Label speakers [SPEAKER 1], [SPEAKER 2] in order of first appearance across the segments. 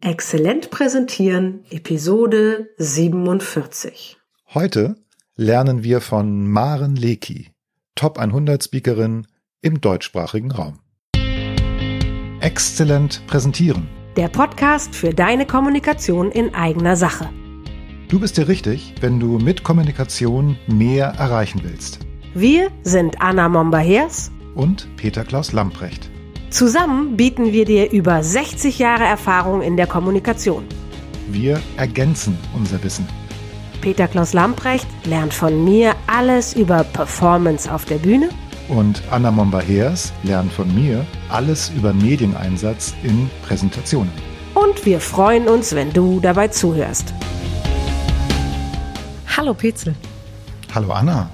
[SPEAKER 1] Exzellent präsentieren, Episode 47.
[SPEAKER 2] Heute lernen wir von Maren Leki, Top 100 Speakerin im deutschsprachigen Raum. Exzellent präsentieren.
[SPEAKER 1] Der Podcast für deine Kommunikation in eigener Sache.
[SPEAKER 2] Du bist dir richtig, wenn du mit Kommunikation mehr erreichen willst.
[SPEAKER 1] Wir sind Anna Momba-Hers
[SPEAKER 2] Und Peter Klaus Lamprecht.
[SPEAKER 1] Zusammen bieten wir dir über 60 Jahre Erfahrung in der Kommunikation.
[SPEAKER 2] Wir ergänzen unser Wissen.
[SPEAKER 1] Peter Klaus Lamprecht lernt von mir alles über Performance auf der Bühne
[SPEAKER 2] Und Anna Momba-Hers lernt von mir alles über Medieneinsatz in Präsentationen.
[SPEAKER 1] und wir freuen uns, wenn du dabei zuhörst.
[SPEAKER 3] Hallo Petzel.
[SPEAKER 2] Hallo Anna.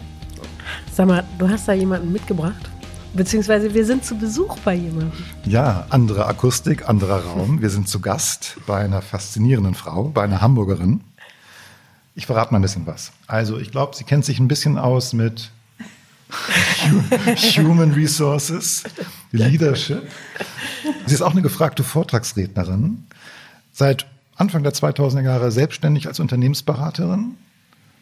[SPEAKER 3] Sag mal, du hast da jemanden mitgebracht? Beziehungsweise wir sind zu Besuch bei jemandem.
[SPEAKER 2] Ja, andere Akustik, anderer Raum. Wir sind zu Gast bei einer faszinierenden Frau, bei einer Hamburgerin. Ich verrate mal ein bisschen was. Also, ich glaube, sie kennt sich ein bisschen aus mit Human Resources, Leadership. Sie ist auch eine gefragte Vortragsrednerin. Seit Anfang der 2000er Jahre selbstständig als Unternehmensberaterin.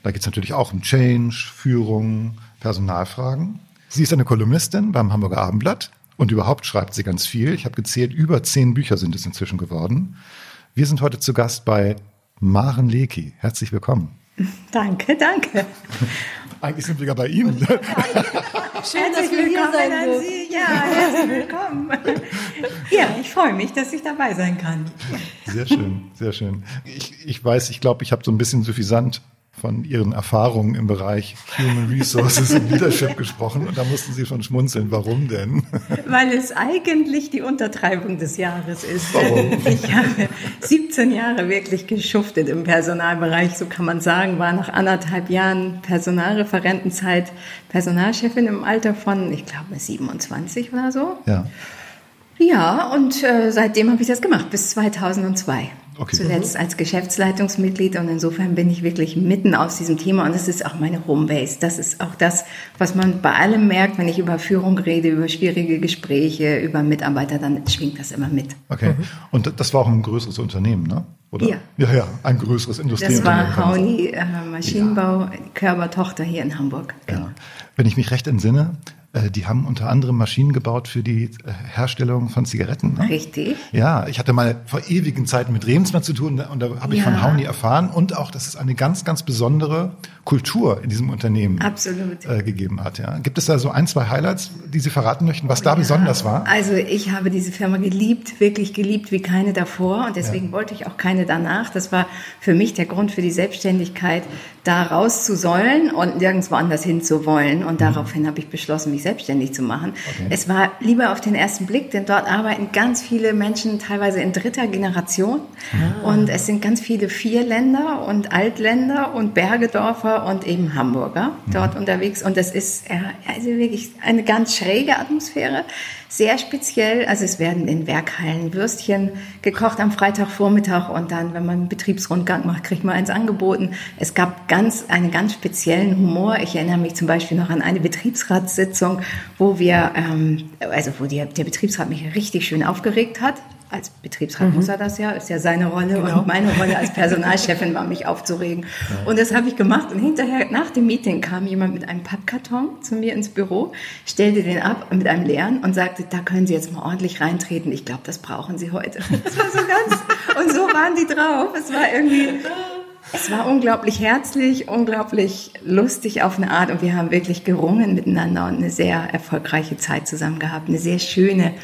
[SPEAKER 2] Da geht es natürlich auch um Change, Führung, Personalfragen. Sie ist eine Kolumnistin beim Hamburger Abendblatt und überhaupt schreibt sie ganz viel. Ich habe gezählt, über zehn Bücher sind es inzwischen geworden. Wir sind heute zu Gast bei Maren Leki. Herzlich willkommen.
[SPEAKER 4] Danke, danke.
[SPEAKER 2] Eigentlich sind wir ja bei Ihnen.
[SPEAKER 4] Schön, dass wir hier sein an Sie. Ja, herzlich willkommen. Ja, ich freue mich, dass ich dabei sein kann.
[SPEAKER 2] Sehr schön, sehr schön. Ich, ich weiß, ich glaube, ich habe so ein bisschen suffisant von Ihren Erfahrungen im Bereich Human Resources und Leadership gesprochen und da mussten Sie schon schmunzeln. Warum denn?
[SPEAKER 4] Weil es eigentlich die Untertreibung des Jahres ist. Ich habe 17 Jahre wirklich geschuftet im Personalbereich, so kann man sagen, war nach anderthalb Jahren Personalreferentenzeit Personalchefin im Alter von, ich glaube, 27 oder so.
[SPEAKER 2] Ja.
[SPEAKER 4] Ja, und äh, seitdem habe ich das gemacht, bis 2002.
[SPEAKER 2] Okay.
[SPEAKER 4] Zuletzt als Geschäftsleitungsmitglied und insofern bin ich wirklich mitten aus diesem Thema und es ist auch meine Homebase. Das ist auch das, was man bei allem merkt, wenn ich über Führung rede, über schwierige Gespräche, über Mitarbeiter, dann schwingt das immer mit.
[SPEAKER 2] Okay. Und das war auch ein größeres Unternehmen, ne? Oder?
[SPEAKER 4] Ja.
[SPEAKER 2] Ja, ja, ein größeres
[SPEAKER 4] Das
[SPEAKER 2] Industrieunternehmen.
[SPEAKER 4] war
[SPEAKER 2] man sagen.
[SPEAKER 4] Hauni äh, Maschinenbau, Körpertochter hier in Hamburg.
[SPEAKER 2] Ja. Wenn ich mich recht entsinne, die haben unter anderem Maschinen gebaut für die äh, Herstellung von Zigaretten. Ne?
[SPEAKER 4] Richtig.
[SPEAKER 2] Ja, ich hatte mal vor ewigen Zeiten mit Remsmar zu tun und da habe ich
[SPEAKER 4] Ja.
[SPEAKER 2] von Hauni erfahren und auch, dass es eine ganz, ganz besondere Kultur in diesem Unternehmen
[SPEAKER 4] Absolut.
[SPEAKER 2] äh, gegeben hat. Ja. Gibt es da so ein, zwei Highlights, die Sie verraten möchten, was da besonders war?
[SPEAKER 4] Also ich habe diese Firma geliebt, wirklich geliebt wie keine davor und deswegen wollte ich auch keine danach. Das war für mich der Grund für die Selbstständigkeit, da raus zu sollen und nirgendwo anders hin zu wollen. Und daraufhin habe ich beschlossen, mich selbstständig zu machen.
[SPEAKER 2] Okay.
[SPEAKER 4] Es war lieber auf den ersten Blick, denn dort arbeiten ganz viele Menschen, teilweise in dritter Generation. Und es sind ganz viele Vierländer und Altländer und Bergedorfer und eben Hamburger dort unterwegs. Und das ist also wirklich eine ganz schräge Atmosphäre, sehr speziell. Also es werden in Werkhallen Würstchen gekocht am Freitagvormittag und dann, wenn man einen Betriebsrundgang macht, kriegt man eins angeboten. Es gab ganz einen ganz speziellen Humor. Ich erinnere mich zum Beispiel noch an eine Betriebsratssitzung, wo wir, ähm, also wo die, der Betriebsrat mich richtig schön aufgeregt hat. Als Betriebsrat muss er das ja, ist ja seine Rolle und meine Rolle als Personalchefin war, mich aufzuregen. Und das habe ich gemacht. Und hinterher, nach dem Meeting, kam jemand mit einem Pappkarton zu mir ins Büro, stellte den ab mit einem leeren und sagte, da können Sie jetzt mal ordentlich reintreten. Ich glaube, das brauchen Sie heute. Das war so ganz, und so waren die drauf. Es war irgendwie, es war unglaublich herzlich, unglaublich lustig auf eine Art und wir haben wirklich gerungen miteinander und eine sehr erfolgreiche Zeit zusammen gehabt. Eine sehr schöne,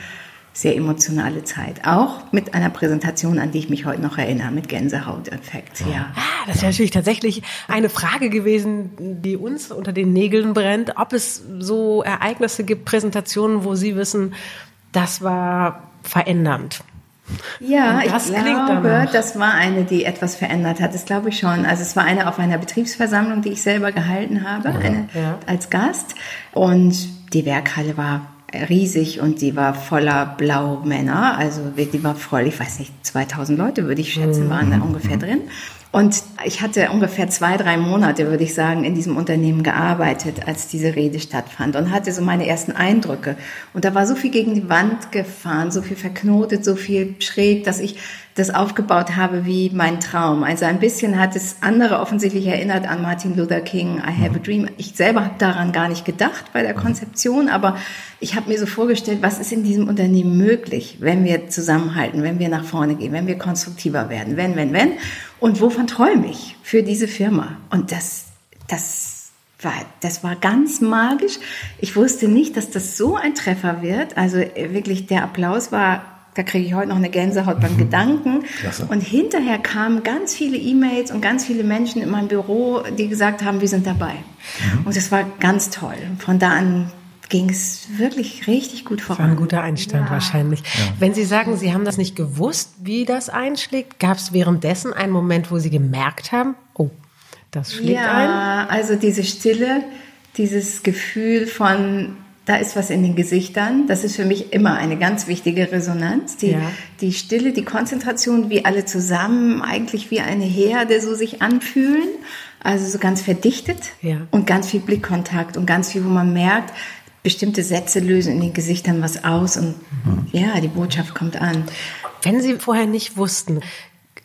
[SPEAKER 4] sehr emotionale Zeit. Auch mit einer Präsentation, an die ich mich heute noch erinnere, mit Gänsehauteffekt. Ja.
[SPEAKER 3] Ah, das ist ja natürlich tatsächlich eine Frage gewesen, die uns unter den Nägeln brennt, ob es so Ereignisse gibt, Präsentationen, wo Sie wissen, das war verändernd.
[SPEAKER 4] Ja, ich
[SPEAKER 3] klingt
[SPEAKER 4] glaube,
[SPEAKER 3] danach.
[SPEAKER 4] das war eine, die etwas verändert hat. Das glaube ich schon. Also es war eine auf einer Betriebsversammlung, die ich selber gehalten habe, eine,
[SPEAKER 3] Ja.
[SPEAKER 4] als Gast. Und die Werkhalle war riesig und die war voller Blaumänner. Also die war voll, ich weiß nicht, 2000 Leute würde ich schätzen, waren da ungefähr drin. Und ich hatte ungefähr zwei, drei Monate, würde ich sagen, in diesem Unternehmen gearbeitet, als diese Rede stattfand und hatte so meine ersten Eindrücke. Und da war so viel gegen die Wand gefahren, so viel verknotet, so viel schräg, dass ich das aufgebaut habe wie mein Traum. Also ein bisschen hat es andere offensichtlich erinnert an Martin Luther King, I Have a Dream. Ich selber habe daran gar nicht gedacht bei der Konzeption, aber ich habe mir so vorgestellt, was ist in diesem Unternehmen möglich, wenn wir zusammenhalten, wenn wir nach vorne gehen, wenn wir konstruktiver werden, wenn, wenn, wenn. Und wovon träume ich für diese Firma? Und das, das war, das war ganz magisch. Ich wusste nicht, dass das so ein Treffer wird. Also wirklich, der Applaus war da kriege ich heute noch eine Gänsehaut beim mhm. Gedanken. Klasse. Und hinterher kamen ganz viele E-Mails und ganz viele Menschen in meinem Büro, die gesagt haben, wir sind dabei. Mhm. Und das war ganz toll. Von da an ging es wirklich richtig gut voran. Das
[SPEAKER 3] war ein guter Einstand ja. wahrscheinlich. Ja. Wenn Sie sagen, Sie haben das nicht gewusst, wie das einschlägt, gab es währenddessen einen Moment, wo Sie gemerkt haben, oh, das schlägt ja, ein?
[SPEAKER 4] Ja, also diese Stille, dieses Gefühl von da ist was in den Gesichtern. Das ist für mich immer eine ganz wichtige Resonanz. Die, ja. die Stille, die Konzentration, wie alle zusammen, eigentlich wie eine Herde so sich anfühlen. Also so ganz verdichtet ja. und ganz viel Blickkontakt und ganz viel, wo man merkt, bestimmte Sätze lösen in den Gesichtern was aus und mhm. ja, die Botschaft kommt an.
[SPEAKER 3] Wenn Sie vorher nicht wussten,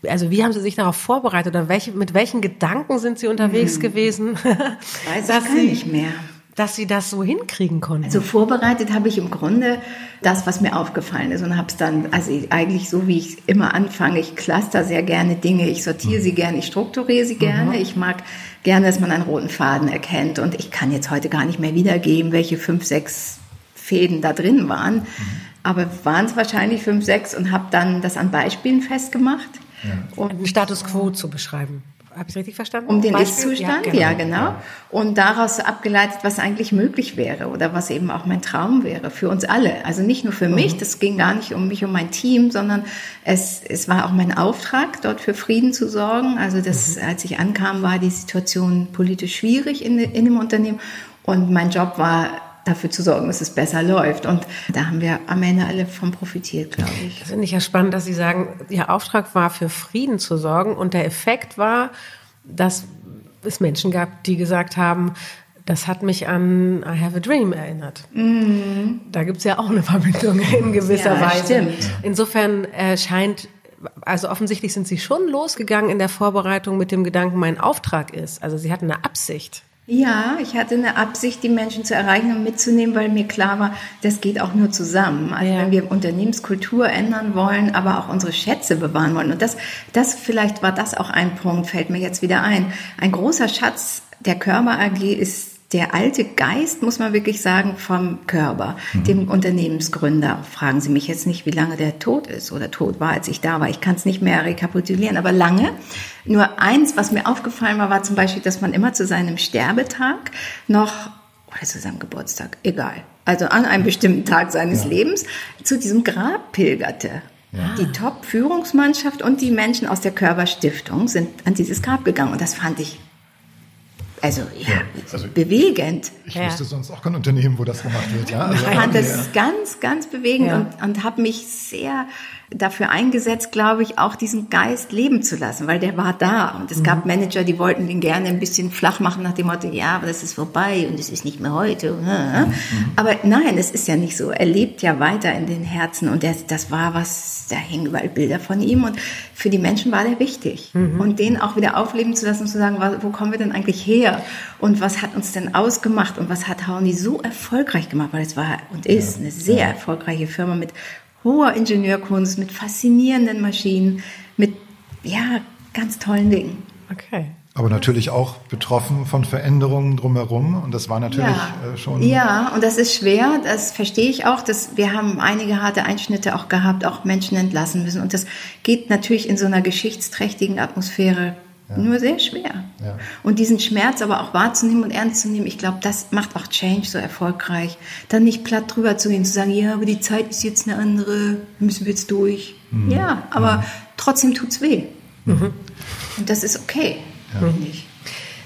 [SPEAKER 3] also wie haben Sie sich darauf vorbereitet oder welche, mit welchen Gedanken sind Sie unterwegs mhm. gewesen?
[SPEAKER 4] Weiß ich gar nicht mehr
[SPEAKER 3] dass Sie das so hinkriegen konnten?
[SPEAKER 4] Also vorbereitet habe ich im Grunde das, was mir aufgefallen ist und habe es dann, also eigentlich so wie ich immer anfange, ich cluster sehr gerne Dinge, ich sortiere sie gerne, ich strukturiere sie gerne, mhm. ich mag gerne, dass man einen roten Faden erkennt und ich kann jetzt heute gar nicht mehr wiedergeben, welche fünf, sechs Fäden da drin waren, mhm. aber waren es wahrscheinlich fünf, sechs und habe dann das an Beispielen festgemacht.
[SPEAKER 3] Ja. Um einen Status quo zu beschreiben. Habe ich richtig verstanden?
[SPEAKER 4] Um den Ist-Zustand, ja, genau. ja, genau. Und daraus abgeleitet, was eigentlich möglich wäre oder was eben auch mein Traum wäre für uns alle. Also nicht nur für mhm. mich, das ging gar nicht um mich, um mein Team, sondern es, es war auch mein Auftrag, dort für Frieden zu sorgen. Also das, mhm. als ich ankam, war die Situation politisch schwierig in, in dem Unternehmen und mein Job war dafür zu sorgen, dass es besser läuft. Und da haben wir am Ende alle von profitiert, glaube ich.
[SPEAKER 3] Das finde ich ja spannend, dass Sie sagen, Ihr Auftrag war, für Frieden zu sorgen. Und der Effekt war, dass es Menschen gab, die gesagt haben, das hat mich an I Have a Dream erinnert. Mhm. Da gibt es ja auch eine Verbindung in gewisser ja, Weise. Stimmt. Insofern äh, scheint, also offensichtlich sind Sie schon losgegangen in der Vorbereitung mit dem Gedanken, mein Auftrag ist. Also Sie hatten eine Absicht.
[SPEAKER 4] Ja, ich hatte eine Absicht, die Menschen zu erreichen und mitzunehmen, weil mir klar war, das geht auch nur zusammen. Also ja. wenn wir Unternehmenskultur ändern wollen, aber auch unsere Schätze bewahren wollen. Und das, das vielleicht war das auch ein Punkt, fällt mir jetzt wieder ein. Ein großer Schatz der Körper AG ist der alte Geist, muss man wirklich sagen, vom Körper, mhm. dem Unternehmensgründer. Fragen Sie mich jetzt nicht, wie lange der tot ist oder tot war, als ich da war. Ich kann es nicht mehr rekapitulieren, aber lange. Nur eins, was mir aufgefallen war, war zum Beispiel, dass man immer zu seinem Sterbetag noch oder zu seinem Geburtstag, egal, also an einem bestimmten Tag seines ja. Lebens zu diesem Grab pilgerte. Ja. Die Top-Führungsmannschaft und die Menschen aus der Körperstiftung sind an dieses Grab gegangen und das fand ich also ja, ja also bewegend.
[SPEAKER 2] Ich ja. wüsste sonst auch kein Unternehmen, wo das gemacht wird. Ja,
[SPEAKER 4] also, ich fand das ganz, ganz bewegend ja. und, und habe mich sehr dafür eingesetzt, glaube ich, auch diesen Geist leben zu lassen, weil der war da. Und es mhm. gab Manager, die wollten den gerne ein bisschen flach machen nach dem Motto, ja, aber das ist vorbei und es ist nicht mehr heute. Mhm. Aber nein, es ist ja nicht so. Er lebt ja weiter in den Herzen und das, das war was, da hängen überall Bilder von ihm und für die Menschen war der wichtig. Mhm. Und den auch wieder aufleben zu lassen und zu sagen, wo kommen wir denn eigentlich her? Und was hat uns denn ausgemacht? Und was hat Hauni so erfolgreich gemacht? Weil es war und ist eine sehr erfolgreiche Firma mit hoher Ingenieurkunst, mit faszinierenden Maschinen, mit, ja, ganz tollen Dingen.
[SPEAKER 3] Okay.
[SPEAKER 2] Aber natürlich auch betroffen von Veränderungen drumherum. Und das war natürlich
[SPEAKER 4] ja.
[SPEAKER 2] Äh, schon.
[SPEAKER 4] Ja, und das ist schwer. Das verstehe ich auch. Dass wir haben einige harte Einschnitte auch gehabt, auch Menschen entlassen müssen. Und das geht natürlich in so einer geschichtsträchtigen Atmosphäre ja. nur sehr schwer. Ja. Und diesen Schmerz aber auch wahrzunehmen und ernst zu nehmen, ich glaube, das macht auch Change so erfolgreich. Dann nicht platt drüber zu gehen, zu sagen, ja, aber die Zeit ist jetzt eine andere, müssen wir jetzt durch. Mhm. Ja, aber mhm. trotzdem tut's weh. Mhm. Und das ist okay, ja. finde ich.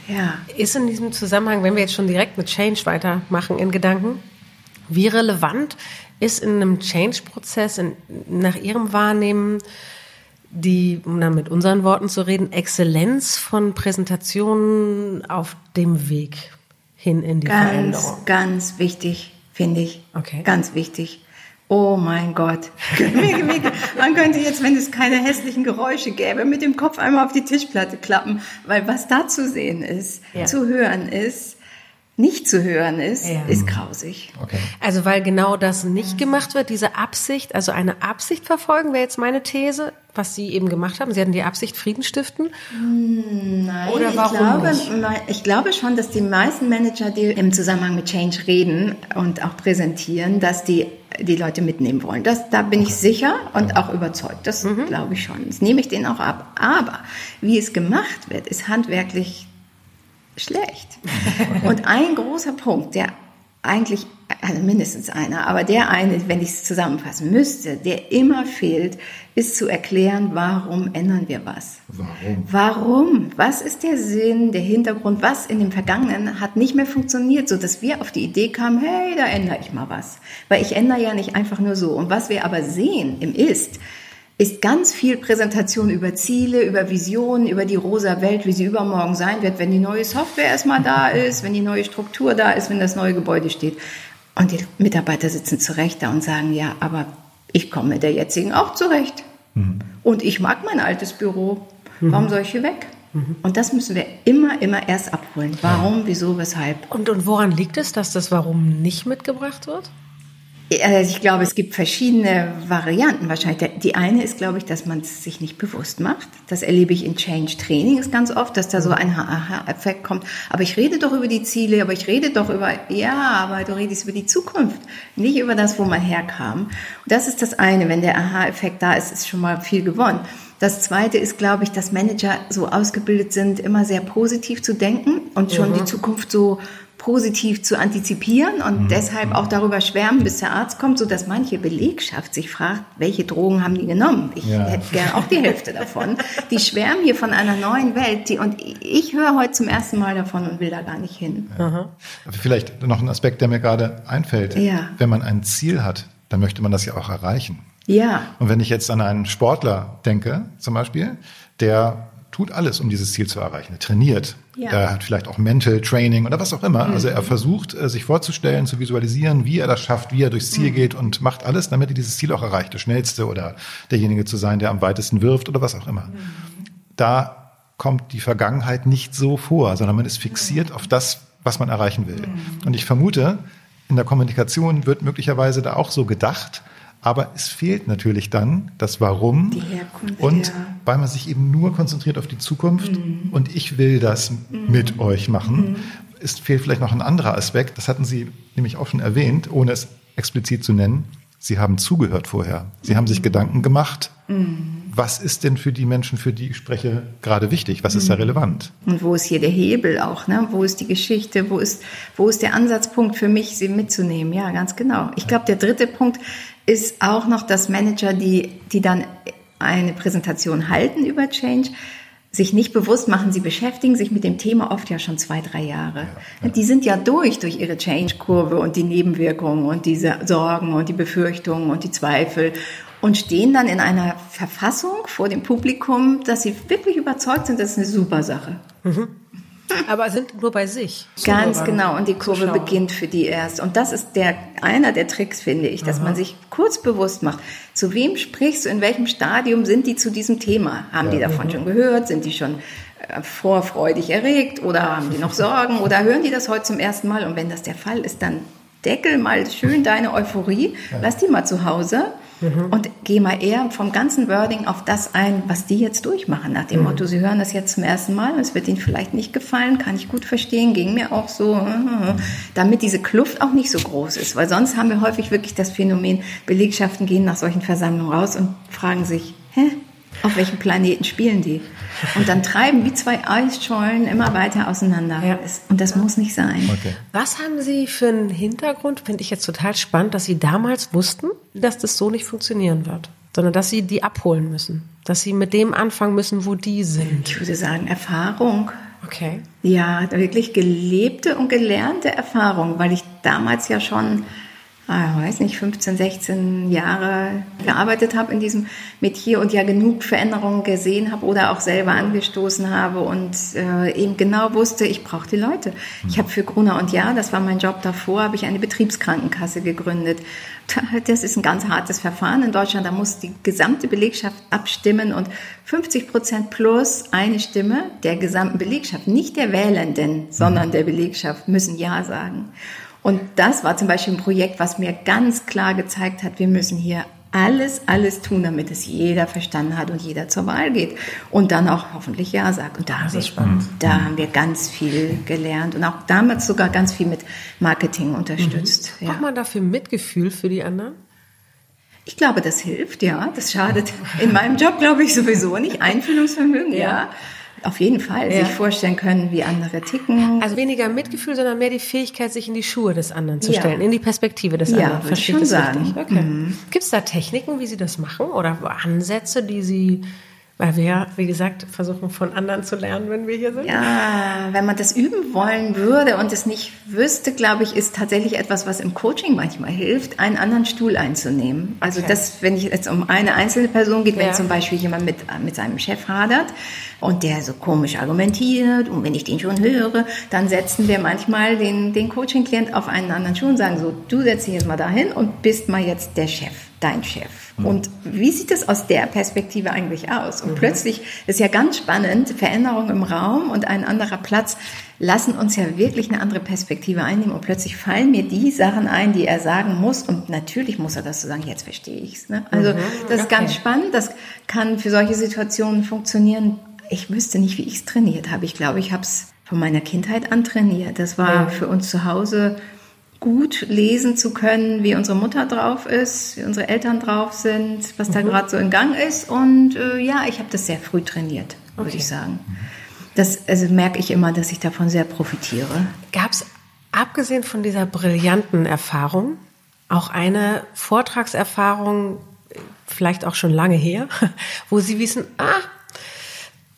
[SPEAKER 3] Ja. Ist in diesem Zusammenhang, wenn wir jetzt schon direkt mit Change weitermachen in Gedanken, wie relevant ist in einem Change-Prozess nach Ihrem Wahrnehmen die, um dann mit unseren Worten zu reden, Exzellenz von Präsentationen auf dem Weg hin in die
[SPEAKER 4] ganz,
[SPEAKER 3] Veränderung.
[SPEAKER 4] Ganz wichtig, finde ich. Okay. Ganz wichtig. Oh mein Gott. Man könnte jetzt, wenn es keine hässlichen Geräusche gäbe, mit dem Kopf einmal auf die Tischplatte klappen, weil was da zu sehen ist, ja. zu hören ist, nicht zu hören ist, ja. ist grausig.
[SPEAKER 3] Okay. Also weil genau das nicht gemacht wird, diese Absicht, also eine Absicht verfolgen, wäre jetzt meine These, was Sie eben gemacht haben. Sie hatten die Absicht, Frieden stiften?
[SPEAKER 4] Hm, nein, Oder warum ich glaube, nicht? ich glaube schon, dass die meisten Manager, die im Zusammenhang mit Change reden und auch präsentieren, dass die die Leute mitnehmen wollen. Das, da bin ich sicher und auch überzeugt. Das mhm. glaube ich schon. Das nehme ich denen auch ab. Aber wie es gemacht wird, ist handwerklich schlecht. Und ein großer Punkt, der eigentlich, also mindestens einer, aber der eine, wenn ich es zusammenfassen müsste, der immer fehlt, ist zu erklären, warum ändern wir was? Warum? Warum? Was ist der Sinn, der Hintergrund? Was in dem Vergangenen hat nicht mehr funktioniert, so dass wir auf die Idee kamen, hey, da ändere ich mal was. Weil ich ändere ja nicht einfach nur so. Und was wir aber sehen im Ist, ist ganz viel Präsentation über Ziele, über Visionen, über die rosa Welt, wie sie übermorgen sein wird, wenn die neue Software erstmal da ist, wenn die neue Struktur da ist, wenn das neue Gebäude steht. Und die Mitarbeiter sitzen zurecht da und sagen, ja, aber ich komme mit der jetzigen auch zurecht. Mhm. Und ich mag mein altes Büro. Warum mhm. soll ich hier weg? Mhm. Und das müssen wir immer, immer erst abholen. Warum, wieso, weshalb.
[SPEAKER 3] Und, und woran liegt es, dass das Warum nicht mitgebracht wird?
[SPEAKER 4] Also ich glaube, es gibt verschiedene Varianten wahrscheinlich. Die eine ist, glaube ich, dass man es sich nicht bewusst macht. Das erlebe ich in Change Training ist ganz oft, dass da so ein Aha-Effekt kommt. Aber ich rede doch über die Ziele, aber ich rede doch über, ja, aber du redest über die Zukunft, nicht über das, wo man herkam. Und das ist das eine. Wenn der Aha-Effekt da ist, ist schon mal viel gewonnen. Das zweite ist, glaube ich, dass Manager so ausgebildet sind, immer sehr positiv zu denken und schon mhm. die Zukunft so positiv zu antizipieren und mhm. deshalb auch darüber schwärmen, bis der Arzt kommt, so dass manche Belegschaft sich fragt, welche Drogen haben die genommen? Ich ja. hätte gern auch die Hälfte davon. Die schwärmen hier von einer neuen Welt, die, und ich höre heute zum ersten Mal davon und will da gar nicht hin.
[SPEAKER 2] Ja. Vielleicht noch ein Aspekt, der mir gerade einfällt. Ja. Wenn man ein Ziel hat, dann möchte man das ja auch erreichen. Ja. Und wenn ich jetzt an einen Sportler denke, zum Beispiel, der tut alles, um dieses Ziel zu erreichen. Er trainiert, ja. er hat vielleicht auch Mental Training oder was auch immer. Mhm. Also er versucht, äh, sich vorzustellen, zu visualisieren, wie er das schafft, wie er durchs Ziel mhm. geht und macht alles, damit er dieses Ziel auch erreicht. Der Schnellste oder derjenige zu sein, der am weitesten wirft oder was auch immer. Mhm. Da kommt die Vergangenheit nicht so vor, sondern man ist fixiert auf das, was man erreichen will. Mhm. Und ich vermute, in der Kommunikation wird möglicherweise da auch so gedacht, aber es fehlt natürlich dann das Warum. Die Herkunft, und ja. weil man sich eben nur konzentriert auf die Zukunft mhm. und ich will das mhm. mit euch machen, mhm. es fehlt vielleicht noch ein anderer Aspekt. Das hatten Sie nämlich auch schon erwähnt, ohne es explizit zu nennen. Sie haben zugehört vorher. Sie haben sich mhm. Gedanken gemacht. Mhm. Was ist denn für die Menschen, für die ich spreche, gerade wichtig? Was ist da mhm. relevant?
[SPEAKER 4] Und wo ist hier der Hebel auch? Ne? Wo ist die Geschichte? Wo ist, wo ist der Ansatzpunkt für mich, sie mitzunehmen? Ja, ganz genau. Ich glaube, der dritte Punkt ist auch noch, dass Manager, die, die dann eine Präsentation halten über Change, sich nicht bewusst machen, sie beschäftigen sich mit dem Thema oft ja schon zwei, drei Jahre. Ja, ja. Die sind ja durch, durch ihre Change-Kurve und die Nebenwirkungen und diese Sorgen und die Befürchtungen und die Zweifel und stehen dann in einer Verfassung vor dem Publikum, dass sie wirklich überzeugt sind, das ist eine super Sache. Mhm.
[SPEAKER 3] Aber sind nur bei sich.
[SPEAKER 4] Ganz genau. Und die Kurve beginnt für die erst. Und das ist der, einer der Tricks, finde ich, dass Aha. man sich kurz bewusst macht, zu wem sprichst du, in welchem Stadium sind die zu diesem Thema? Haben ja. die davon mhm. schon gehört? Sind die schon äh, vorfreudig erregt oder haben die noch Sorgen oder hören die das heute zum ersten Mal? Und wenn das der Fall ist, dann deckel mal schön deine Euphorie, lass die mal zu Hause Mhm. Und gehe mal eher vom ganzen Wording auf das ein, was die jetzt durchmachen. Nach dem mhm. Motto, sie hören das jetzt zum ersten Mal, es wird ihnen vielleicht nicht gefallen, kann ich gut verstehen, ging mir auch so, damit diese Kluft auch nicht so groß ist. Weil sonst haben wir häufig wirklich das Phänomen, Belegschaften gehen nach solchen Versammlungen raus und fragen sich, hä, auf welchem Planeten spielen die? Und dann treiben wie zwei Eisschollen immer weiter auseinander. Ja. Und das muss nicht sein. Okay.
[SPEAKER 3] Was haben Sie für einen Hintergrund? Finde ich jetzt total spannend, dass Sie damals wussten, dass das so nicht funktionieren wird, sondern dass Sie die abholen müssen, dass Sie mit dem anfangen müssen, wo die sind.
[SPEAKER 4] Ich würde sagen Erfahrung.
[SPEAKER 3] Okay.
[SPEAKER 4] Ja, wirklich gelebte und gelernte Erfahrung, weil ich damals ja schon ah, weiß nicht, 15, 16 Jahre gearbeitet habe in diesem Metier und ja genug Veränderungen gesehen habe oder auch selber angestoßen habe und äh, eben genau wusste, ich brauche die Leute. Ich habe für Gruner und Ja, das war mein Job davor, habe ich eine Betriebskrankenkasse gegründet. Das ist ein ganz hartes Verfahren in Deutschland. Da muss die gesamte Belegschaft abstimmen und 50 Prozent plus eine Stimme der gesamten Belegschaft, nicht der Wählenden, sondern der Belegschaft, müssen Ja sagen. Und das war zum Beispiel ein Projekt, was mir ganz klar gezeigt hat, wir müssen hier alles, alles tun, damit es jeder verstanden hat und jeder zur Wahl geht und dann auch hoffentlich Ja sagt. Und da, haben wir, spannend. da haben wir ganz viel gelernt und auch damals sogar ganz viel mit Marketing unterstützt.
[SPEAKER 3] Mhm. Ja. Braucht man dafür Mitgefühl für die anderen?
[SPEAKER 4] Ich glaube, das hilft, ja. Das schadet in meinem Job, glaube ich, sowieso nicht. Einfühlungsvermögen, ja. ja. Auf jeden Fall, ja. sich vorstellen können, wie andere ticken.
[SPEAKER 3] Also weniger Mitgefühl, sondern mehr die Fähigkeit, sich in die Schuhe des anderen zu ja. stellen, in die Perspektive des anderen.
[SPEAKER 4] Ja, würde ich schon sagen.
[SPEAKER 3] Okay. Mhm. Gibt es da Techniken, wie Sie das machen oder Ansätze, die Sie weil wir, wie gesagt, versuchen von anderen zu lernen, wenn wir hier sind.
[SPEAKER 4] Ja, wenn man das üben wollen würde und es nicht wüsste, glaube ich, ist tatsächlich etwas, was im Coaching manchmal hilft, einen anderen Stuhl einzunehmen. Also okay. das, wenn es jetzt um eine einzelne Person geht, wenn ja. zum Beispiel jemand mit, mit seinem Chef hadert und der so komisch argumentiert und wenn ich den schon höre, dann setzen wir manchmal den, den Coaching-Klient auf einen anderen Stuhl und sagen so, du setzt dich jetzt mal dahin und bist mal jetzt der Chef, dein Chef. Mhm. Und wie sieht es aus der Perspektive eigentlich aus? Und mhm. plötzlich ist ja ganz spannend, Veränderung im Raum und ein anderer Platz lassen uns ja wirklich eine andere Perspektive einnehmen und plötzlich fallen mir die Sachen ein, die er sagen muss und natürlich muss er das so sagen, jetzt verstehe ich's. Ne? Also mhm. das ist okay. ganz spannend, das kann für solche Situationen funktionieren. Ich wüsste nicht, wie ich es trainiert habe. Ich glaube, ich habe es von meiner Kindheit an trainiert. Das war für uns zu Hause gut lesen zu können, wie unsere Mutter drauf ist, wie unsere Eltern drauf sind, was mhm. da gerade so in Gang ist. Und äh, ja, ich habe das sehr früh trainiert, würde okay. ich sagen. Das also merke ich immer, dass ich davon sehr profitiere.
[SPEAKER 3] Gab es, abgesehen von dieser brillanten Erfahrung, auch eine Vortragserfahrung, vielleicht auch schon lange her, wo Sie wissen, ah,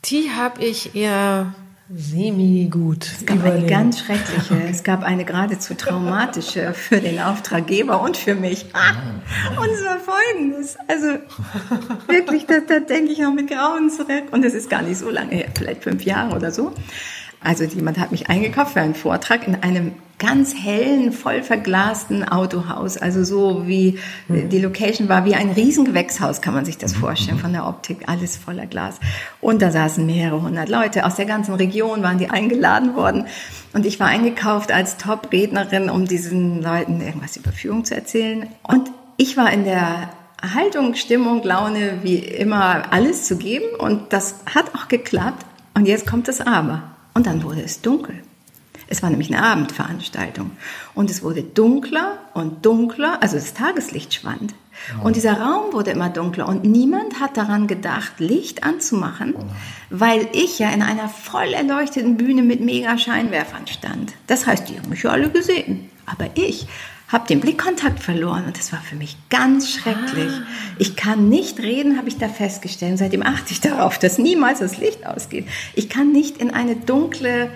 [SPEAKER 3] die habe ich eher semi-gut.
[SPEAKER 4] Es gab eine ganz schreckliche, es gab eine geradezu traumatische für den Auftraggeber und für mich. Ah, und es war folgendes. Also wirklich, da, da denke ich auch mit Grauen zurück. Und es ist gar nicht so lange her, vielleicht fünf Jahre oder so. Also jemand hat mich eingekauft für einen Vortrag in einem ganz hellen, voll verglasten Autohaus. Also so wie mhm. die Location war wie ein Riesengewächshaus, kann man sich das mhm. vorstellen, von der Optik, alles voller Glas. Und da saßen mehrere hundert Leute aus der ganzen Region, waren die eingeladen worden. Und ich war eingekauft als Top-Rednerin, um diesen Leuten irgendwas über Führung zu erzählen. Und ich war in der Haltung, Stimmung, Laune, wie immer alles zu geben. Und das hat auch geklappt. Und jetzt kommt das Aber. Und dann wurde es dunkel. Es war nämlich eine Abendveranstaltung. Und es wurde dunkler und dunkler, also das Tageslicht schwand. Oh. Und dieser Raum wurde immer dunkler und niemand hat daran gedacht, Licht anzumachen, oh. weil ich ja in einer voll erleuchteten Bühne mit mega Scheinwerfern stand. Das heißt, die haben mich ja alle gesehen. Aber ich habe den Blickkontakt verloren und das war für mich ganz schrecklich. Ah. Ich kann nicht reden, habe ich da festgestellt. Seitdem achte ich darauf, dass niemals das Licht ausgeht. Ich kann nicht in eine dunkle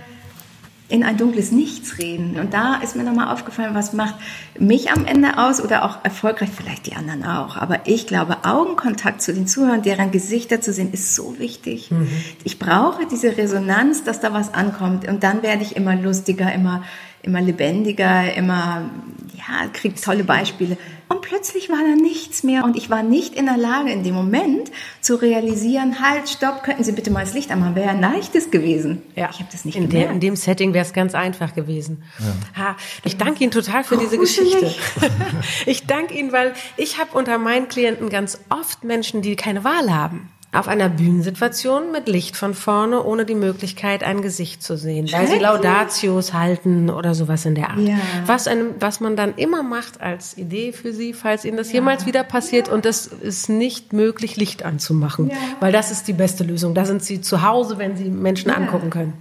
[SPEAKER 4] in ein dunkles Nichts reden. Und da ist mir nochmal aufgefallen, was macht mich am Ende aus oder auch erfolgreich, vielleicht die anderen auch. Aber ich glaube, Augenkontakt zu den Zuhörern, deren Gesichter zu sehen, ist so wichtig. Mhm. Ich brauche diese Resonanz, dass da was ankommt. Und dann werde ich immer lustiger, immer immer lebendiger, immer, ja, kriegt tolle Beispiele. Und plötzlich war da nichts mehr und ich war nicht in der Lage, in dem Moment zu realisieren, halt, stopp, könnten Sie bitte mal das Licht anmachen. Wäre ein leichtes gewesen.
[SPEAKER 3] Ja. Ich habe das nicht in gemerkt. Der, in dem Setting wäre es ganz einfach gewesen. Ja. Ha, ich danke Ihnen total für diese Geschichte. ich danke Ihnen, weil ich habe unter meinen Klienten ganz oft Menschen, die keine Wahl haben auf einer Bühnensituation mit Licht von vorne, ohne die Möglichkeit, ein Gesicht zu sehen, weil sie Laudatios halten oder sowas in der Art. Ja. Was, einem, was man dann immer macht als Idee für sie, falls ihnen das ja. jemals wieder passiert ja. und es ist nicht möglich, Licht anzumachen, weil das ist die beste Lösung. Da sind sie zu Hause, wenn sie Menschen angucken können.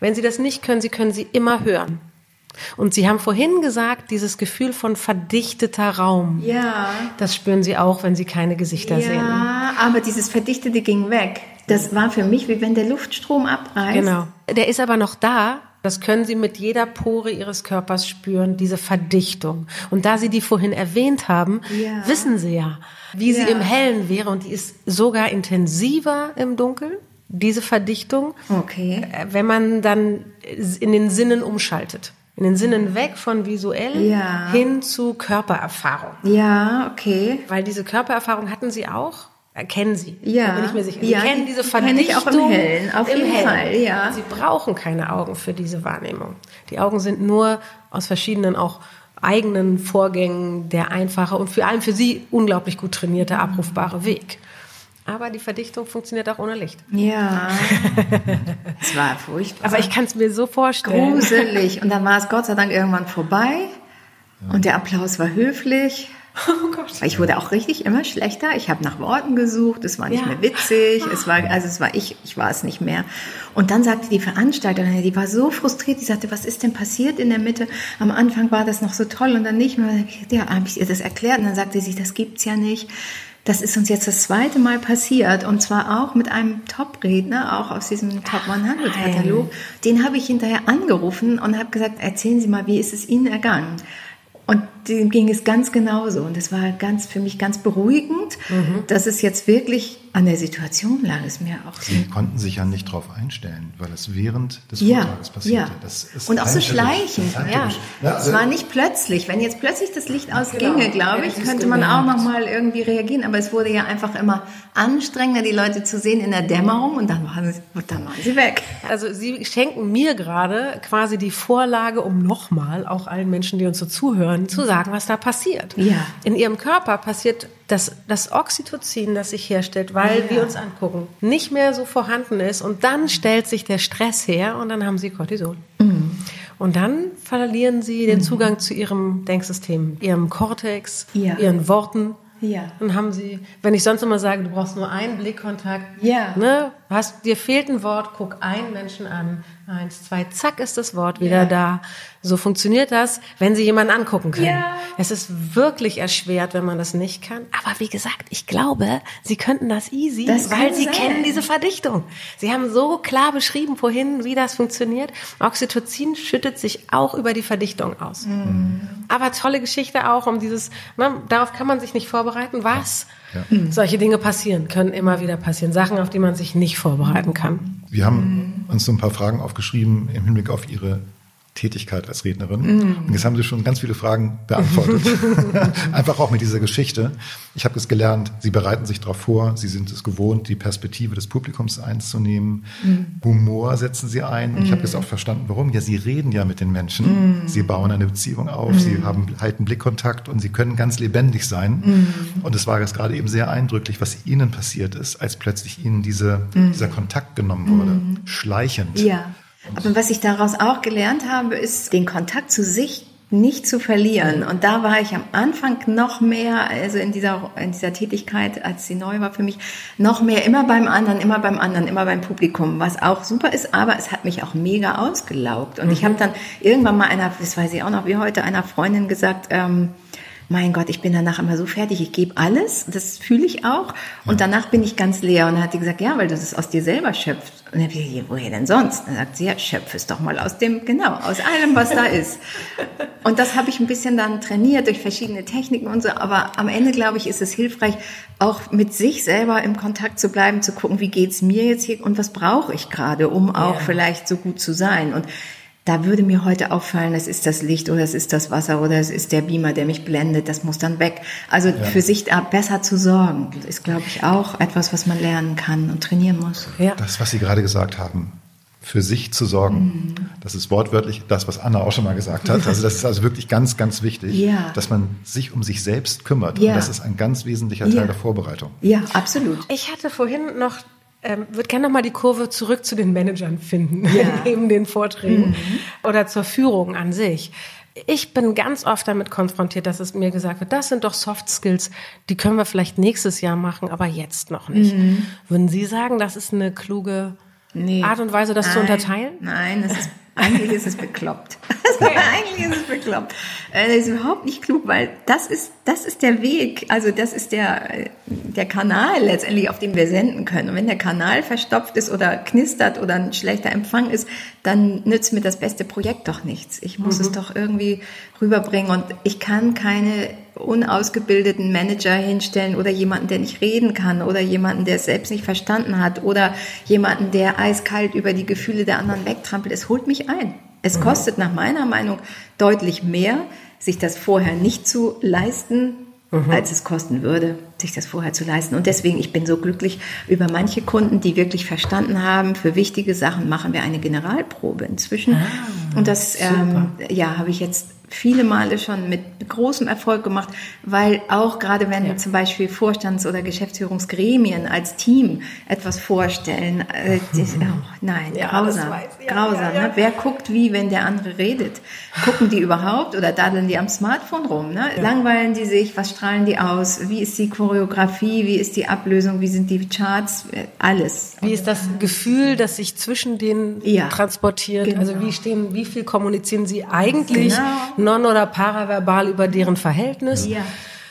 [SPEAKER 3] Wenn sie das nicht können, sie können sie immer hören. Und Sie haben vorhin gesagt, dieses Gefühl von verdichteter Raum.
[SPEAKER 4] Ja.
[SPEAKER 3] Das spüren Sie auch, wenn Sie keine Gesichter
[SPEAKER 4] ja,
[SPEAKER 3] sehen.
[SPEAKER 4] Ja, aber dieses Verdichtete ging weg. Das war für mich, wie wenn der Luftstrom abreißt.
[SPEAKER 3] Genau. Der ist aber noch da, Das können Sie mit jeder Pore Ihres Körpers spüren, diese Verdichtung. Und da Sie die vorhin erwähnt haben,
[SPEAKER 4] Ja.
[SPEAKER 3] wissen Sie ja, wie sie
[SPEAKER 4] Ja.
[SPEAKER 3] im Hellen wäre. Und die ist sogar intensiver im Dunkeln, diese Verdichtung,
[SPEAKER 4] Okay.
[SPEAKER 3] äh, wenn man dann in den Sinnen umschaltet. In den Sinnen weg von visuell
[SPEAKER 4] Ja.
[SPEAKER 3] hin zu Körpererfahrung.
[SPEAKER 4] Ja, okay.
[SPEAKER 3] Weil diese Körpererfahrung hatten Sie auch? Erkennen Sie?
[SPEAKER 4] Ja.
[SPEAKER 3] Da bin ich mir sicher.
[SPEAKER 4] Ja,
[SPEAKER 3] Sie kennen
[SPEAKER 4] die
[SPEAKER 3] diese Verdichtung.
[SPEAKER 4] ich auch im Hellen, auf jeden Fall, ja.
[SPEAKER 3] Sie brauchen keine Augen für diese Wahrnehmung. Die Augen sind nur aus verschiedenen auch eigenen Vorgängen der einfache und vor allem für Sie unglaublich gut trainierte, abrufbare Weg. Aber die Verdichtung funktioniert auch ohne Licht.
[SPEAKER 4] Ja. Es war furchtbar.
[SPEAKER 3] Aber ich kann es mir so vorstellen.
[SPEAKER 4] Gruselig. Und dann war es Gott sei Dank irgendwann vorbei. Und der Applaus war höflich.
[SPEAKER 3] Oh Gott.
[SPEAKER 4] Ich wurde auch richtig immer schlechter. Ich habe nach Worten gesucht. Es war nicht
[SPEAKER 3] Ja.
[SPEAKER 4] mehr witzig. Es war, also es war ich, ich war es nicht mehr. Und dann sagte die Veranstalterin, die war so frustriert, die sagte, was ist denn passiert in der Mitte? Am Anfang war das noch so toll und dann nicht mehr. Ja, habe ich ihr das erklärt und dann sagte sie, das gibt's ja nicht. Das ist uns jetzt das zweite Mal passiert und zwar auch mit einem Top-Redner, auch aus diesem Top 100-Katalog. Den habe ich hinterher angerufen und habe gesagt, erzählen Sie mal, wie ist es Ihnen ergangen? Und dem ging es ganz genauso. Und es war ganz, für mich ganz beruhigend,
[SPEAKER 3] Mhm.
[SPEAKER 4] dass es jetzt wirklich an der Situation lag, es mir auch so.
[SPEAKER 2] Sie konnten sich ja nicht darauf einstellen, weil es während des
[SPEAKER 4] Ja,
[SPEAKER 2] Vortrages passierte.
[SPEAKER 4] ja.
[SPEAKER 2] Das ist
[SPEAKER 4] Und auch so schleichend.
[SPEAKER 3] Ja.
[SPEAKER 2] Ja,
[SPEAKER 4] Es
[SPEAKER 2] also-
[SPEAKER 4] war nicht plötzlich. Wenn jetzt plötzlich das Licht ausginge,
[SPEAKER 3] Genau.
[SPEAKER 4] glaube ich, könnte man auch noch mal irgendwie reagieren. Aber es wurde ja einfach immer anstrengender, die Leute zu sehen in der Dämmerung und dann waren sie, und dann waren sie weg.
[SPEAKER 3] Also Sie schenken mir gerade quasi die Vorlage, um nochmal auch allen Menschen, die uns so zuhören, zu sagen, was da passiert.
[SPEAKER 4] Ja.
[SPEAKER 3] In Ihrem Körper passiert das, das Oxytocin, das sich herstellt, weil wir uns angucken, nicht mehr so vorhanden ist und dann stellt sich der Stress her und dann haben Sie Cortisol.
[SPEAKER 4] Mhm.
[SPEAKER 3] Und dann verlieren Sie den Zugang zu Ihrem Denksystem, Ihrem Kortex,
[SPEAKER 4] Ja.
[SPEAKER 3] Ihren Worten.
[SPEAKER 4] Ja.
[SPEAKER 3] Dann haben Sie, wenn ich sonst immer sage, du brauchst nur einen Blickkontakt,
[SPEAKER 4] Ja.
[SPEAKER 3] ne, hast, dir fehlt ein Wort, guck einen Menschen an, eins, zwei, zack ist das Wort wieder
[SPEAKER 4] Ja.
[SPEAKER 3] da. So funktioniert das, wenn Sie jemanden angucken können.
[SPEAKER 4] Ja.
[SPEAKER 3] Es ist wirklich erschwert, wenn man das nicht kann. Aber wie gesagt, ich glaube, Sie könnten das easy,
[SPEAKER 4] Das
[SPEAKER 3] weil Sie
[SPEAKER 4] sein.
[SPEAKER 3] kennen diese Verdichtung. Sie haben so klar beschrieben vorhin, wie das funktioniert. Oxytocin schüttet sich auch über die Verdichtung aus.
[SPEAKER 4] Mhm.
[SPEAKER 3] Aber tolle Geschichte auch um dieses, ne, darauf kann man sich nicht vorbereiten, was
[SPEAKER 2] Ja.
[SPEAKER 3] Solche Dinge passieren, können immer wieder passieren. Sachen, auf die man sich nicht vorbereiten kann.
[SPEAKER 2] Wir haben uns so ein paar Fragen aufgeschrieben im Hinblick auf Ihre Tätigkeit als Rednerin. Und jetzt haben Sie schon ganz viele Fragen beantwortet. Einfach auch mit dieser Geschichte. Ich habe es gelernt, Sie bereiten sich darauf vor, Sie sind es gewohnt, die Perspektive des Publikums einzunehmen. Humor setzen Sie ein. Und ich habe jetzt auch verstanden, warum. Ja, Sie reden ja mit den Menschen. Sie bauen eine Beziehung auf, Sie haben halten Blickkontakt und Sie können ganz lebendig sein. Und es war jetzt gerade eben sehr eindrücklich, was Ihnen passiert ist, als plötzlich Ihnen diese, dieser Kontakt genommen wurde. Schleichend.
[SPEAKER 4] Ja. Aber was ich daraus auch gelernt habe, ist, den Kontakt zu sich nicht zu verlieren. Und da war ich am Anfang noch mehr, also in dieser, in dieser Tätigkeit, als sie neu war für mich, noch mehr immer beim anderen, immer beim anderen, immer beim Publikum, was auch super ist, aber es hat mich auch mega ausgelaugt. Und ich habe dann irgendwann mal einer, das weiß ich auch noch wie heute, einer Freundin gesagt, ähm, mein Gott, ich bin danach immer so fertig, ich gebe alles, das fühle ich auch. Und danach bin ich ganz leer. Und dann hat die gesagt, ja, weil du das aus dir selber schöpfst. Und dann hab ich gesagt, woher denn sonst? Dann sagt sie, ja, schöpfe es doch mal aus dem, genau, aus allem, was da ist. Und das habe ich ein bisschen dann trainiert durch verschiedene Techniken und so. Aber am Ende, glaube ich, ist es hilfreich, auch mit sich selber im Kontakt zu bleiben, zu gucken, wie geht's mir jetzt hier und was brauche ich gerade, um auch
[SPEAKER 3] Ja.
[SPEAKER 4] vielleicht so gut zu sein. Und da würde mir heute auffallen, es ist das Licht oder es ist das Wasser oder es ist der Beamer, der mich blendet, das muss dann weg. Also für sich da besser zu sorgen, ist, glaube ich, auch etwas, was man lernen kann und trainieren muss.
[SPEAKER 3] Ja.
[SPEAKER 2] Das, was Sie gerade gesagt haben, für sich zu sorgen, das ist wortwörtlich das, was Anna auch schon mal gesagt hat. Also das ist also wirklich ganz, ganz wichtig,
[SPEAKER 4] Ja.
[SPEAKER 2] dass man sich um sich selbst kümmert.
[SPEAKER 4] Ja.
[SPEAKER 2] Und das ist ein ganz wesentlicher
[SPEAKER 4] Ja.
[SPEAKER 2] Teil der Vorbereitung.
[SPEAKER 4] Ja, absolut.
[SPEAKER 3] Ich hatte vorhin noch, ähm, würde gerne noch mal die Kurve zurück zu den Managern finden,
[SPEAKER 4] Ja.
[SPEAKER 3] neben den Vorträgen oder zur Führung an sich. Ich bin ganz oft damit konfrontiert, dass es mir gesagt wird, das sind doch Soft Skills, die können wir vielleicht nächstes Jahr machen, aber jetzt noch nicht. Würden Sie sagen, das ist eine kluge
[SPEAKER 4] Nee.
[SPEAKER 3] Art und Weise, das zu
[SPEAKER 4] Nein,
[SPEAKER 3] unterteilen?
[SPEAKER 4] Nein, es ist Eigentlich ist es bekloppt. Also eigentlich ist es bekloppt. Äh, Das ist überhaupt nicht klug, weil das ist, das ist der Weg. Also das ist der, äh, der Kanal letztendlich, auf dem wir senden können. Und wenn der Kanal verstopft ist oder knistert oder ein schlechter Empfang ist, dann nützt mir das beste Projekt doch nichts. Ich muss es doch irgendwie rüberbringen. Und ich kann keine unausgebildeten Manager hinstellen oder jemanden, der nicht reden kann oder jemanden, der es selbst nicht verstanden hat oder jemanden, der eiskalt über die Gefühle der anderen wegtrampelt. Es holt mich ein. Es kostet nach meiner Meinung deutlich mehr, sich das vorher nicht zu leisten, als es kosten würde, sich das vorher zu leisten. Und deswegen, ich bin so glücklich über manche Kunden, die wirklich verstanden haben, für wichtige Sachen machen wir eine Generalprobe inzwischen. Und das, ähm, ja, habe ich jetzt viele Male schon mit großem Erfolg gemacht, weil auch gerade wenn wir zum Beispiel Vorstands- oder Geschäftsführungsgremien als Team etwas vorstellen, äh, die, oh, nein,
[SPEAKER 3] Ja,
[SPEAKER 4] grausam,
[SPEAKER 3] das. Ja,
[SPEAKER 4] grausam.
[SPEAKER 3] ja, ja.
[SPEAKER 4] Ne? Wer guckt wie, wenn der andere redet? Gucken die überhaupt oder daddeln die am Smartphone rum? Ne? Langweilen die sich? Was strahlen die aus? Wie ist die Choreografie? Wie ist die Ablösung? Wie sind die Charts? Äh, Alles.
[SPEAKER 3] Wie ist das Gefühl, das sich zwischen denen
[SPEAKER 4] Ja,
[SPEAKER 3] transportiert?
[SPEAKER 4] genau.
[SPEAKER 3] Also wie stehen, wie viel kommunizieren sie eigentlich
[SPEAKER 4] Genau.
[SPEAKER 3] Non- oder paraverbal über deren Verhältnis?
[SPEAKER 4] Ja.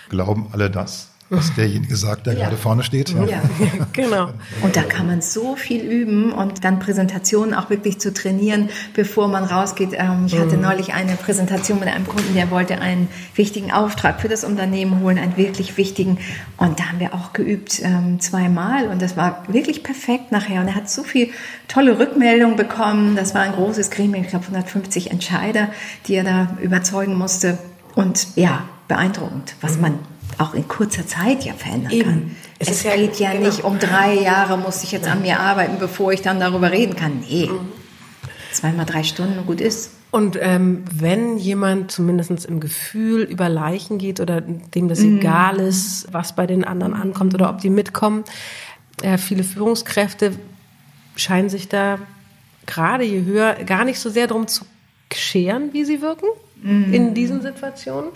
[SPEAKER 2] Glauben alle das, was derjenige sagt, der gerade vorne steht?
[SPEAKER 4] Ja.
[SPEAKER 3] genau.
[SPEAKER 4] Und da kann man so viel üben und dann Präsentationen auch wirklich zu trainieren, bevor man rausgeht. Ähm, Ich hatte neulich eine Präsentation mit einem Kunden, der wollte einen wichtigen Auftrag für das Unternehmen holen, einen wirklich wichtigen. Und da haben wir auch geübt ähm, zweimal und das war wirklich perfekt nachher. Und er hat so viel tolle Rückmeldungen bekommen. Das war ein großes Gremium, ich glaube 150 Entscheider, die er da überzeugen musste. Und ja, beeindruckend, was man auch in kurzer Zeit ja verändern
[SPEAKER 3] Eben.
[SPEAKER 4] kann.
[SPEAKER 3] Es
[SPEAKER 4] Es,
[SPEAKER 3] ist ja-
[SPEAKER 4] geht ja
[SPEAKER 3] genau.
[SPEAKER 4] nicht um drei Jahre, muss ich jetzt an mir arbeiten, bevor ich dann darüber reden kann. Nee.
[SPEAKER 3] Mhm.
[SPEAKER 4] Zweimal drei Stunden gut ist.
[SPEAKER 3] Und ähm, wenn jemand zumindest im Gefühl über Leichen geht oder dem das egal ist, was bei den anderen ankommt oder ob die mitkommen, äh, viele Führungskräfte scheinen sich da gerade je höher gar nicht so sehr darum zu scheren, wie sie wirken in diesen Situationen,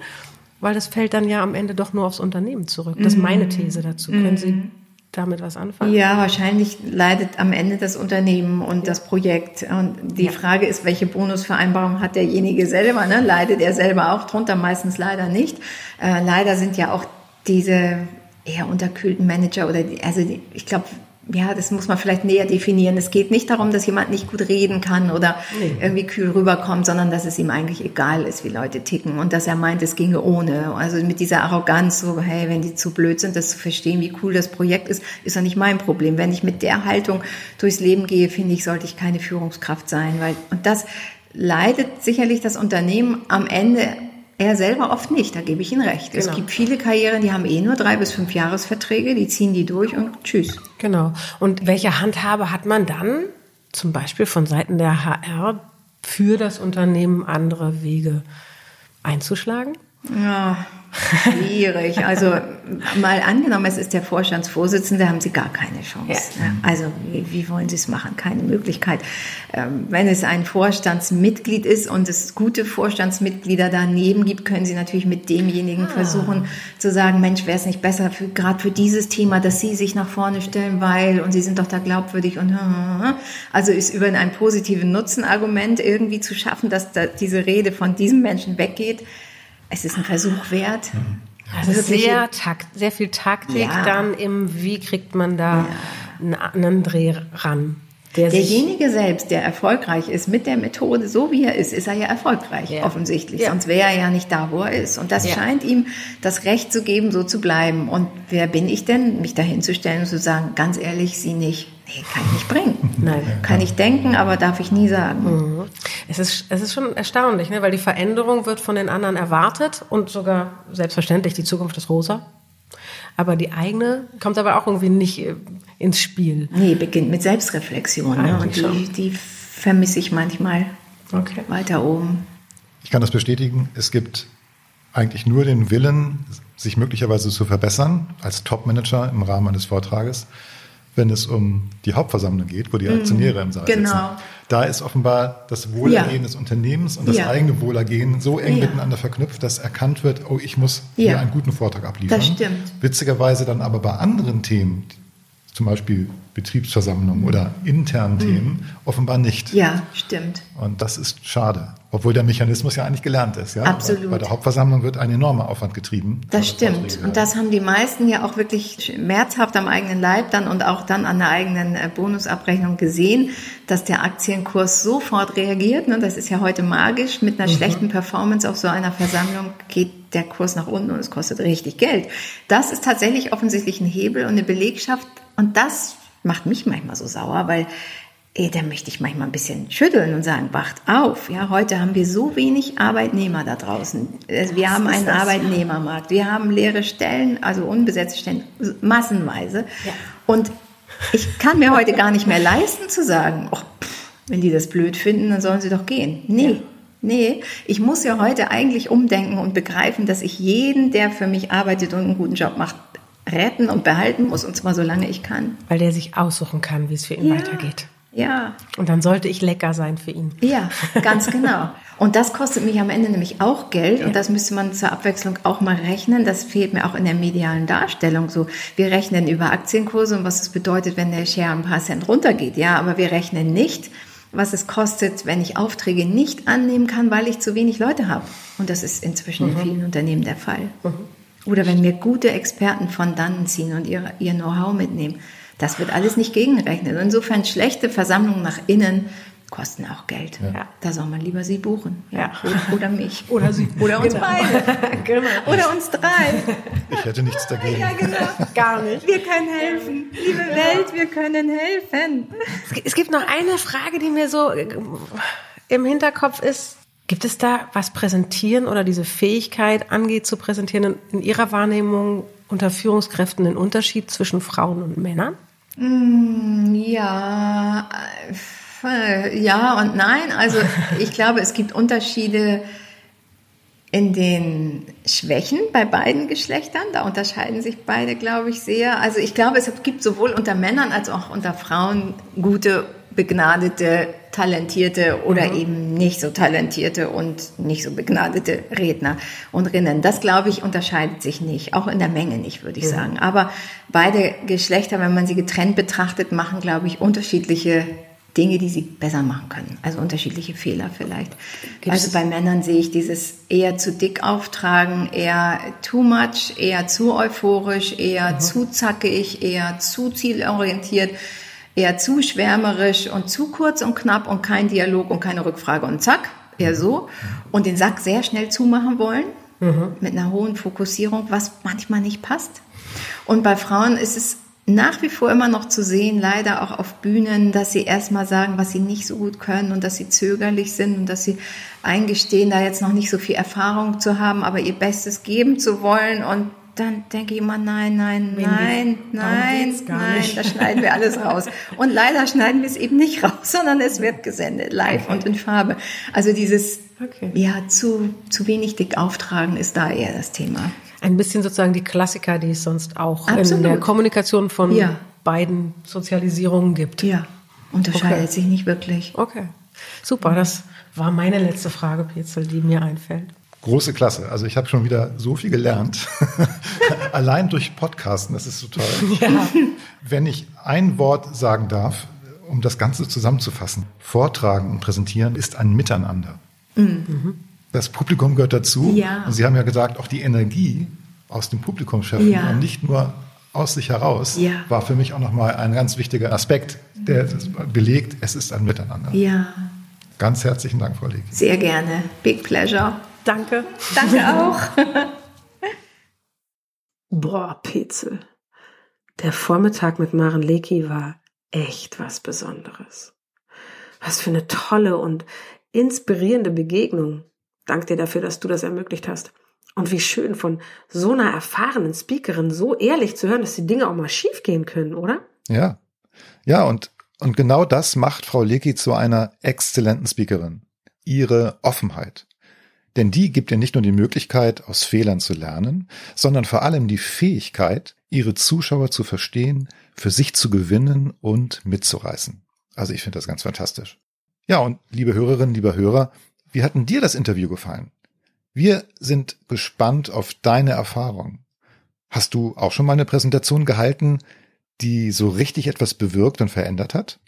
[SPEAKER 3] weil das fällt dann ja am Ende doch nur aufs Unternehmen zurück. Das ist meine These dazu. Können Sie damit was anfangen?
[SPEAKER 4] Ja, wahrscheinlich leidet am Ende das Unternehmen und das Projekt. Und die Frage ist, welche Bonusvereinbarung hat derjenige selber? Ne? Leidet er selber auch drunter? Meistens leider nicht. Äh, leider sind ja auch diese eher unterkühlten Manager oder die, also die, ich glaube, ja, das muss man vielleicht näher definieren. Es geht nicht darum, dass jemand nicht gut reden kann oder irgendwie kühl rüberkommt, sondern dass es ihm eigentlich egal ist, wie Leute ticken und dass er meint, es ginge ohne. Also mit dieser Arroganz, so, hey, wenn die zu blöd sind, das zu verstehen, wie cool das Projekt ist, ist doch nicht mein Problem. Wenn ich mit der Haltung durchs Leben gehe, finde ich, sollte ich keine Führungskraft sein, weil, und das leidet sicherlich das Unternehmen am Ende er selber oft nicht, da gebe ich Ihnen recht. Es
[SPEAKER 3] Genau.
[SPEAKER 4] gibt viele Karrieren, die haben eh nur drei bis fünf Jahresverträge, die ziehen die durch und tschüss.
[SPEAKER 3] Genau. Und welche Handhabe hat man dann, zum Beispiel von Seiten der HR, für das Unternehmen andere Wege einzuschlagen?
[SPEAKER 4] Ja, schwierig. Also mal angenommen, es ist der Vorstandsvorsitzende, haben Sie gar keine Chance.
[SPEAKER 3] Ja.
[SPEAKER 4] ne? Also wie, wie wollen Sie es machen? Keine Möglichkeit. Ähm, Wenn es ein Vorstandsmitglied ist und es gute Vorstandsmitglieder daneben gibt, können Sie natürlich mit demjenigen versuchen zu sagen, Mensch, wäre es nicht besser gerade für dieses Thema, dass Sie sich nach vorne stellen, weil und Sie sind doch da glaubwürdig und also ist über ein positiven Nutzenargument irgendwie zu schaffen, dass da diese Rede von diesem Menschen weggeht. Es ist ein Versuch wert.
[SPEAKER 3] Also
[SPEAKER 4] Wirkliche-
[SPEAKER 3] sehr, takt, sehr viel Taktik
[SPEAKER 4] Ja.
[SPEAKER 3] dann im, wie kriegt man da einen, einen Dreh ran. Der
[SPEAKER 4] Derjenige selbst, der erfolgreich ist mit der Methode, so wie er ist, ist er ja erfolgreich,
[SPEAKER 3] Ja.
[SPEAKER 4] offensichtlich.
[SPEAKER 3] Ja.
[SPEAKER 4] Sonst wäre er ja nicht da, wo er ist. Und das
[SPEAKER 3] Ja.
[SPEAKER 4] scheint ihm das Recht zu geben, so zu bleiben. Und wer bin ich denn, mich dahinzustellen und zu sagen, ganz ehrlich, Sie nicht? Nee, kann ich nicht bringen.
[SPEAKER 3] Nein.
[SPEAKER 4] Kann ich denken, aber darf ich nie sagen.
[SPEAKER 3] Mhm. es, ist, es ist schon erstaunlich, ne? weil die Veränderung wird von den anderen erwartet und sogar selbstverständlich die Zukunft ist rosa. Aber die eigene kommt aber auch irgendwie nicht äh, ins Spiel.
[SPEAKER 4] Nee, beginnt mit Selbstreflexion. Ne? Und die, die vermisse ich manchmal
[SPEAKER 3] Okay.
[SPEAKER 4] weiter oben.
[SPEAKER 2] Ich kann das bestätigen. Es gibt eigentlich nur den Willen, sich möglicherweise zu verbessern als Top-Manager im Rahmen eines Vortrages, wenn es um die Hauptversammlung geht, wo die Aktionäre im Saal
[SPEAKER 4] genau.
[SPEAKER 2] sitzen. Da ist offenbar das Wohlergehen
[SPEAKER 4] Ja.
[SPEAKER 2] des Unternehmens und das
[SPEAKER 4] Ja.
[SPEAKER 2] eigene Wohlergehen so eng
[SPEAKER 4] Ja.
[SPEAKER 2] miteinander verknüpft, dass erkannt wird, oh, ich muss hier einen guten Vortrag abliefern.
[SPEAKER 4] Das stimmt.
[SPEAKER 2] Witzigerweise dann aber bei anderen Themen, zum Beispiel Betriebsversammlungen oder internen Themen, offenbar nicht.
[SPEAKER 4] Ja, stimmt.
[SPEAKER 2] Und das ist schade, obwohl der Mechanismus ja eigentlich gelernt ist. Ja?
[SPEAKER 4] Absolut.
[SPEAKER 2] Bei der Hauptversammlung wird ein enormer Aufwand getrieben.
[SPEAKER 4] Das stimmt. Und das haben die meisten ja auch wirklich schmerzhaft am eigenen Leib dann und auch dann an der eigenen äh, Bonusabrechnung gesehen, dass der Aktienkurs sofort reagiert. Und das ist ja heute magisch. Mit einer mhm. schlechten Performance auf so einer Versammlung geht der Kurs nach unten und es kostet richtig Geld. Das ist tatsächlich offensichtlich ein Hebel und eine Belegschaft. Und das macht mich manchmal so sauer, weil da möchte ich manchmal ein bisschen schütteln und sagen, wacht auf. Ja, heute haben wir so wenig Arbeitnehmer da draußen. Also wir haben einen Arbeitnehmermarkt. Wir haben leere Stellen, also unbesetzte Stellen, massenweise. Ja. Und ich kann mir heute gar nicht mehr leisten zu sagen, oh, pff, wenn die das blöd finden, dann sollen sie doch gehen. Nee. Ja. Nee, ich muss ja heute eigentlich umdenken und begreifen, dass ich jeden, der für mich arbeitet und einen guten Job macht, retten und behalten muss, und zwar solange ich kann.
[SPEAKER 3] Weil der sich aussuchen kann, wie es für ihn ja. weitergeht.
[SPEAKER 4] Ja.
[SPEAKER 3] Und dann sollte ich lecker sein für ihn.
[SPEAKER 4] Ja, ganz genau. Und das kostet mich am Ende nämlich auch Geld ja. und das müsste man zur Abwechslung auch mal rechnen. Das fehlt mir auch in der medialen Darstellung so. Wir rechnen über Aktienkurse und was es bedeutet, wenn der Share ein paar Cent runtergeht. Ja, aber wir rechnen nicht, was es kostet, wenn ich Aufträge nicht annehmen kann, weil ich zu wenig Leute habe. Und das ist inzwischen mhm. in vielen Unternehmen der Fall. Mhm. Oder wenn wir gute Experten von dannen ziehen und ihr, ihr Know-how mitnehmen. Das wird alles nicht gegenrechnet. Insofern schlechte Versammlungen nach innen kosten auch Geld. Ja. Da soll man lieber sie buchen. Ja. Oder, oder, mich.
[SPEAKER 3] Oder sie.
[SPEAKER 4] Oder uns genau. beide. genau. Oder uns drei.
[SPEAKER 2] Ich hätte nichts dagegen.
[SPEAKER 4] Ja, genau. Gar nicht. Wir können helfen. Liebe genau. Welt, wir können helfen.
[SPEAKER 3] Es gibt noch eine Frage, die mir so äh, im Hinterkopf ist. Gibt es da, was Präsentieren oder diese Fähigkeit angeht, zu präsentieren, in Ihrer Wahrnehmung unter Führungskräften einen Unterschied zwischen Frauen und Männern?
[SPEAKER 4] Mm, ja, äh, ja und nein. Also ich glaube, es gibt Unterschiede in den Schwächen bei beiden Geschlechtern. Da unterscheiden sich beide, glaube ich, sehr. Also ich glaube, es gibt sowohl unter Männern als auch unter Frauen gute begnadete, talentierte oder mhm. eben nicht so talentierte und nicht so begnadete Redner und Rinnen. Das, glaube ich, unterscheidet sich nicht. Auch in der Menge nicht, würde ich mhm. sagen. Aber beide Geschlechter, wenn man sie getrennt betrachtet, machen, glaube ich, unterschiedliche Dinge, die sie besser machen können. Also unterschiedliche Fehler vielleicht. Gibt's also bei Männern sehe ich dieses eher zu dick auftragen, eher too much, eher zu euphorisch, eher mhm. zu zackig, eher zu zielorientiert eher zu schwärmerisch und zu kurz und knapp und kein Dialog und keine Rückfrage und zack, eher so. Und den Sack sehr schnell zumachen wollen, mhm. mit einer hohen Fokussierung, was manchmal nicht passt. Und bei Frauen ist es nach wie vor immer noch zu sehen, leider auch auf Bühnen, dass sie erstmal sagen, was sie nicht so gut können und dass sie zögerlich sind und dass sie eingestehen, da jetzt noch nicht so viel Erfahrung zu haben, aber ihr Bestes geben zu wollen und dann denke ich immer, nein, nein, nein, nein, nein, da schneiden wir alles raus. Und leider schneiden wir es eben nicht raus, sondern es wird gesendet, live okay. und in Farbe. Also dieses, okay. ja, zu, zu wenig dick auftragen ist da eher das Thema.
[SPEAKER 3] Ein bisschen sozusagen die Klassiker, die es sonst auch Absolut. in der Kommunikation von ja. beiden Sozialisierungen gibt.
[SPEAKER 4] Ja, unterscheidet okay. sich nicht wirklich.
[SPEAKER 3] Okay, super, das war meine letzte Frage, Petzel, die mir einfällt.
[SPEAKER 2] Große Klasse. Also ich habe schon wieder so viel gelernt. Allein durch Podcasten, das ist so toll. Ja. Wenn ich ein Wort sagen darf, um das Ganze zusammenzufassen. Vortragen und präsentieren ist ein Miteinander. Mhm. Das Publikum gehört dazu. Ja. Und Sie haben ja gesagt, auch die Energie aus dem Publikum schöpfen ja. und nicht nur aus sich heraus, ja. war für mich auch nochmal ein ganz wichtiger Aspekt, der belegt, es ist ein Miteinander.
[SPEAKER 4] Ja.
[SPEAKER 2] Ganz herzlichen Dank, Frau Leki.
[SPEAKER 4] Sehr gerne. Big pleasure.
[SPEAKER 3] Danke.
[SPEAKER 4] Danke auch.
[SPEAKER 1] Boah, Petzel. Der Vormittag mit Maren Leki war echt was Besonderes. Was für eine tolle und inspirierende Begegnung. Dank dir dafür, dass du das ermöglicht hast. Und wie schön von so einer erfahrenen Speakerin so ehrlich zu hören, dass die Dinge auch mal schief gehen können, oder?
[SPEAKER 2] Ja. Ja, und, und genau das macht Frau Leki zu einer exzellenten Speakerin. Ihre Offenheit. Denn die gibt ihr nicht nur die Möglichkeit, aus Fehlern zu lernen, sondern vor allem die Fähigkeit, ihre Zuschauer zu verstehen, für sich zu gewinnen und mitzureißen. Also ich finde das ganz fantastisch. Ja, und liebe Hörerinnen, lieber Hörer, wie hat denn dir das Interview gefallen? Wir sind gespannt auf deine Erfahrung. Hast du auch schon mal eine Präsentation gehalten, die so richtig etwas bewirkt und verändert hat?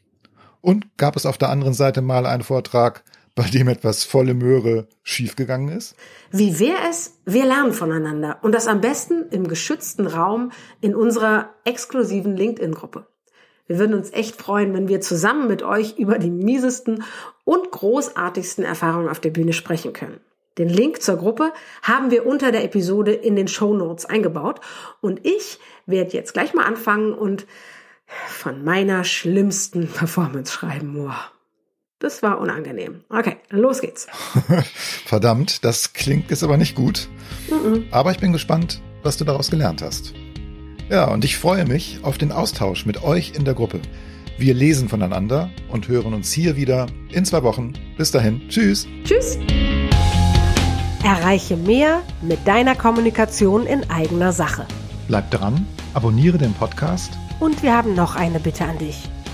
[SPEAKER 2] Und gab es auf der anderen Seite mal einen Vortrag, bei dem etwas volle Möhre schiefgegangen ist?
[SPEAKER 1] Wie wäre es, wir lernen voneinander und das am besten im geschützten Raum in unserer exklusiven LinkedIn-Gruppe. Wir würden uns echt freuen, wenn wir zusammen mit euch über die miesesten und großartigsten Erfahrungen auf der Bühne sprechen können. Den Link zur Gruppe haben wir unter der Episode in den Show Notes eingebaut und ich werde jetzt gleich mal anfangen und von meiner schlimmsten Performance schreiben. Wow. Das war unangenehm. Okay, los geht's.
[SPEAKER 2] Verdammt, das klingt jetzt aber nicht gut. Mhm. Aber ich bin gespannt, was du daraus gelernt hast. Ja, und ich freue mich auf den Austausch mit euch in der Gruppe. Wir lesen voneinander und hören uns hier wieder in zwei Wochen. Bis dahin. Tschüss.
[SPEAKER 1] Tschüss.
[SPEAKER 3] Erreiche mehr mit deiner Kommunikation in eigener Sache.
[SPEAKER 2] Bleib dran, abonniere den Podcast.
[SPEAKER 3] Und wir haben noch eine Bitte an dich.